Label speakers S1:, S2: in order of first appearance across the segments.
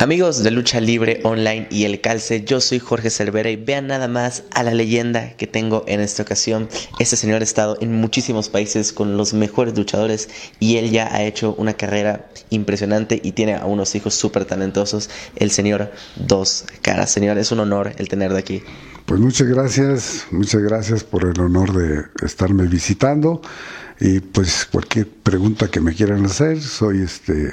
S1: Amigos de Lucha Libre Online y El Calce, yo soy Jorge Cervera y vean nada más a la leyenda que tengo en esta ocasión. Este señor ha estado en muchísimos países con los mejores luchadores y él ya ha hecho una carrera impresionante y tiene a unos hijos súper talentosos. El señor Dos Caras. Señor, es un honor el tenerlo aquí.
S2: Pues muchas gracias, muchas gracias por el honor de estarme visitando y pues cualquier pregunta que me quieran hacer, soy este,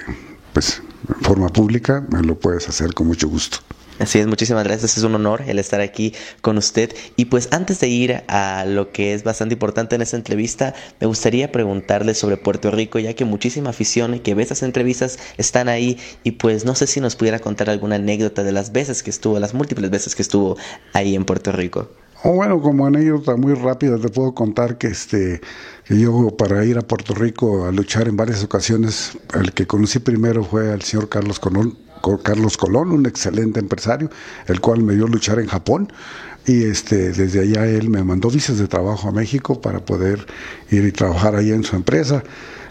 S2: pues en forma pública, lo puedes hacer con mucho gusto.
S1: Así es, muchísimas gracias, es un honor el estar aquí con usted. Y pues antes de ir a lo que es bastante importante en esta entrevista, me gustaría preguntarle sobre Puerto Rico, ya que muchísima afición que ve entrevistas están ahí y pues no sé si nos pudiera contar alguna anécdota de las veces que estuvo, las múltiples veces que estuvo ahí en Puerto Rico.
S2: Bueno, como anécdota muy rápida te puedo contar que este que yo para ir a Puerto Rico a luchar en varias ocasiones, el que conocí primero fue al señor Carlos Colón, Carlos Colón, un excelente empresario, el cual me dio luchar en Japón y este desde allá él me mandó visas de trabajo a México para poder ir y trabajar ahí en su empresa.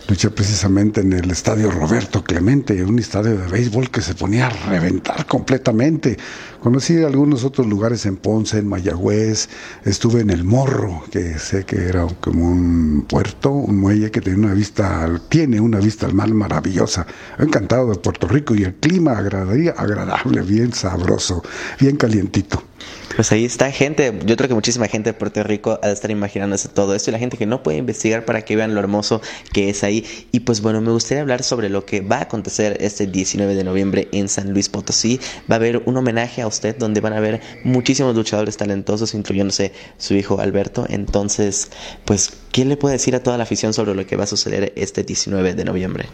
S2: Luché precisamente en el estadio Roberto Clemente, un estadio de béisbol que se ponía a reventar completamente. Conocí algunos otros lugares en Ponce, en Mayagüez, estuve en El Morro, que sé que era como un puerto, un muelle que tiene una vista, tiene una vista al mar maravillosa. Encantado de Puerto Rico y el clima agradable, bien sabroso, bien calientito.
S1: Pues ahí está gente, yo creo que muchísima gente de Puerto Rico ha de estar imaginándose todo esto y la gente que no puede investigar para que vean lo hermoso que es ahí. Y pues bueno, me gustaría hablar sobre lo que va a acontecer este 19 de noviembre en San Luis Potosí. Va a haber un homenaje a usted donde van a ver muchísimos luchadores talentosos, incluyéndose su hijo Alberto. Entonces, pues, ¿qué le puede decir a toda la afición sobre lo que va a suceder este 19 de noviembre?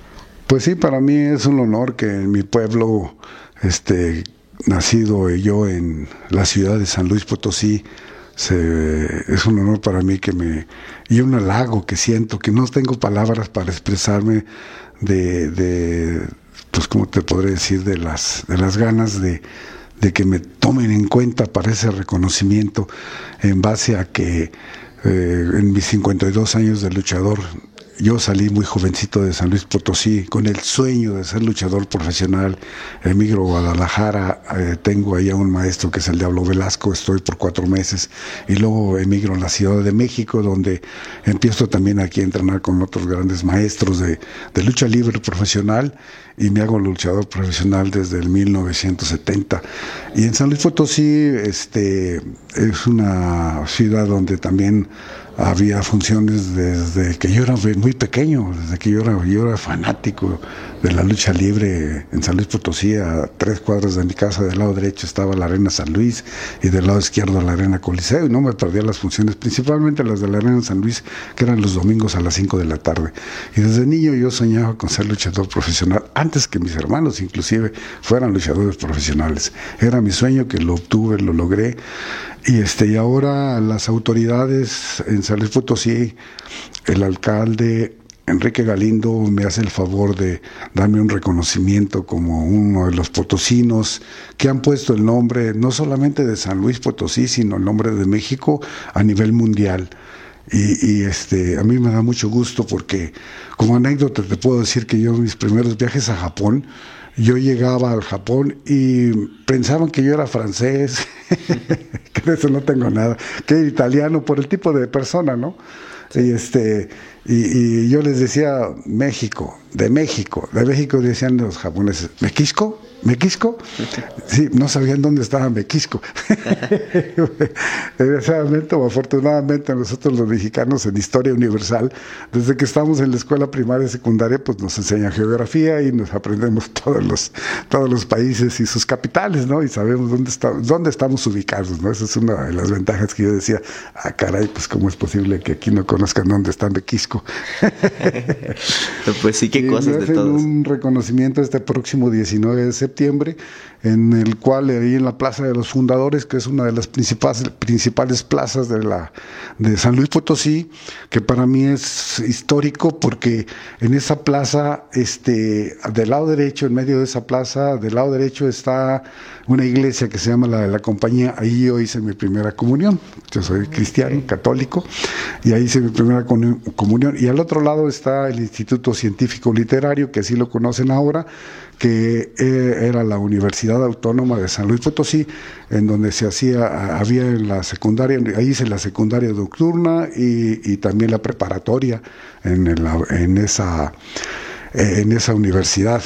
S2: Pues sí, para mí es un honor que mi pueblo, este nacido yo en la ciudad de San Luis Potosí, es un honor para mí que me y un halago que siento que no tengo palabras para expresarme de, pues cómo te podré decir de las de las ganas de, de que me tomen en cuenta para ese reconocimiento en base a que eh, en mis 52 años de luchador yo salí muy jovencito de San Luis Potosí con el sueño de ser luchador profesional. Emigro a Guadalajara, eh, tengo ahí a un maestro que es el Diablo Velasco, estoy por cuatro meses y luego emigro a la Ciudad de México donde empiezo también aquí a entrenar con otros grandes maestros de, de lucha libre profesional y me hago luchador profesional desde el 1970. Y en San Luis Potosí este, es una ciudad donde también había funciones desde que yo era muy pequeño, desde que yo era, yo era fanático de la lucha libre en San Luis Potosí, a tres cuadras de mi casa, del lado derecho estaba la Arena San Luis y del lado izquierdo la Arena Coliseo, y no me perdía las funciones, principalmente las de la Arena San Luis, que eran los domingos a las 5 de la tarde. Y desde niño yo soñaba con ser luchador profesional, antes que mis hermanos inclusive fueran luchadores profesionales. Era mi sueño que lo obtuve, lo logré. Y este, y ahora las autoridades en San Luis Potosí, el alcalde Enrique Galindo me hace el favor de darme un reconocimiento como uno de los potosinos que han puesto el nombre no solamente de San Luis Potosí, sino el nombre de México a nivel mundial. Y, y, este, a mí me da mucho gusto porque como anécdota te puedo decir que yo mis primeros viajes a Japón, yo llegaba al Japón y pensaban que yo era francés, que de eso no tengo nada, que era italiano por el tipo de persona, ¿no? Y este y, y, yo les decía México, de México, de México decían los japoneses, ¿Mequisco? ¿Mequisco? Sí, no sabían dónde estaba Mequisco. Desgraciadamente o afortunadamente nosotros los mexicanos en Historia Universal, desde que estamos en la escuela primaria y secundaria, pues nos enseñan geografía y nos aprendemos todos los, todos los países y sus capitales, ¿no? Y sabemos dónde, está, dónde estamos ubicados, ¿no? Esa es una de las ventajas que yo decía, ah, caray, pues cómo es posible que aquí no conozcan dónde está Mequisco.
S1: pues sí, qué cosas
S2: de todos. un reconocimiento este próximo 19 de septiembre septiembre, en el cual ahí en la Plaza de los Fundadores, que es una de las principales, principales plazas de, la, de San Luis Potosí, que para mí es histórico porque en esa plaza, este, del lado derecho, en medio de esa plaza, del lado derecho está una iglesia que se llama la de la compañía, ahí yo hice mi primera comunión, yo soy cristiano, católico, y ahí hice mi primera comunión. Unión. Y al otro lado está el Instituto Científico Literario, que así lo conocen ahora, que eh, era la Universidad Autónoma de San Luis Potosí, en donde se hacía, había en la secundaria, ahí hice la secundaria nocturna y, también la preparatoria en, en esa en esa universidad.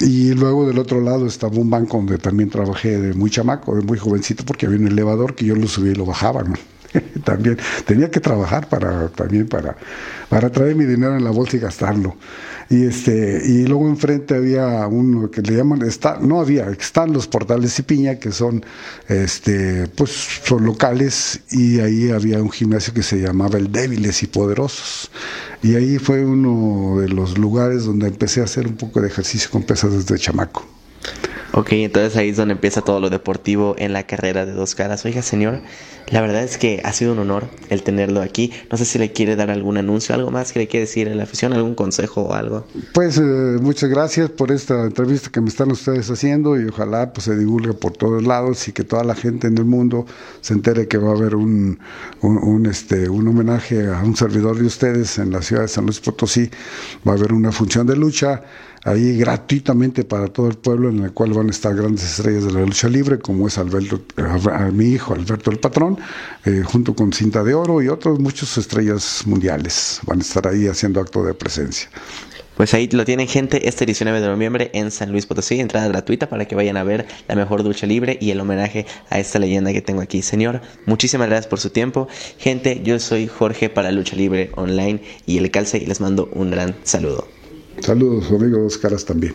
S2: y luego del otro lado estaba un banco donde también trabajé de muy chamaco, de muy jovencito, porque había un elevador que yo lo subía y lo bajaba. también tenía que trabajar para también para, para traer mi dinero en la bolsa y gastarlo. Y este, y luego enfrente había uno que le llaman, está, no había, están los portales y piña, que son este, pues son locales, y ahí había un gimnasio que se llamaba el Débiles y Poderosos. Y ahí fue uno de los lugares donde empecé a hacer un poco de ejercicio con pesas desde chamaco.
S1: Ok, entonces ahí es donde empieza todo lo deportivo en la carrera de dos caras. Oiga, señor, la verdad es que ha sido un honor el tenerlo aquí. No sé si le quiere dar algún anuncio, algo más que le quiere decir a la afición, algún consejo o algo.
S2: Pues eh, muchas gracias por esta entrevista que me están ustedes haciendo y ojalá pues se divulgue por todos lados y que toda la gente en el mundo se entere que va a haber un, un, este, un homenaje a un servidor de ustedes en la ciudad de San Luis Potosí. Va a haber una función de lucha ahí gratuitamente para todo el pueblo, en el cual van a estar grandes estrellas de la lucha libre, como es Alberto, a mi hijo Alberto el Patrón, eh, junto con Cinta de Oro y otros muchos estrellas mundiales. Van a estar ahí haciendo acto de presencia.
S1: Pues ahí lo tienen gente este 19 de noviembre en San Luis Potosí, entrada gratuita para que vayan a ver la mejor lucha libre y el homenaje a esta leyenda que tengo aquí. Señor, muchísimas gracias por su tiempo. Gente, yo soy Jorge para Lucha Libre Online y el Calce y les mando un gran saludo.
S2: Saludos, amigos, caras también.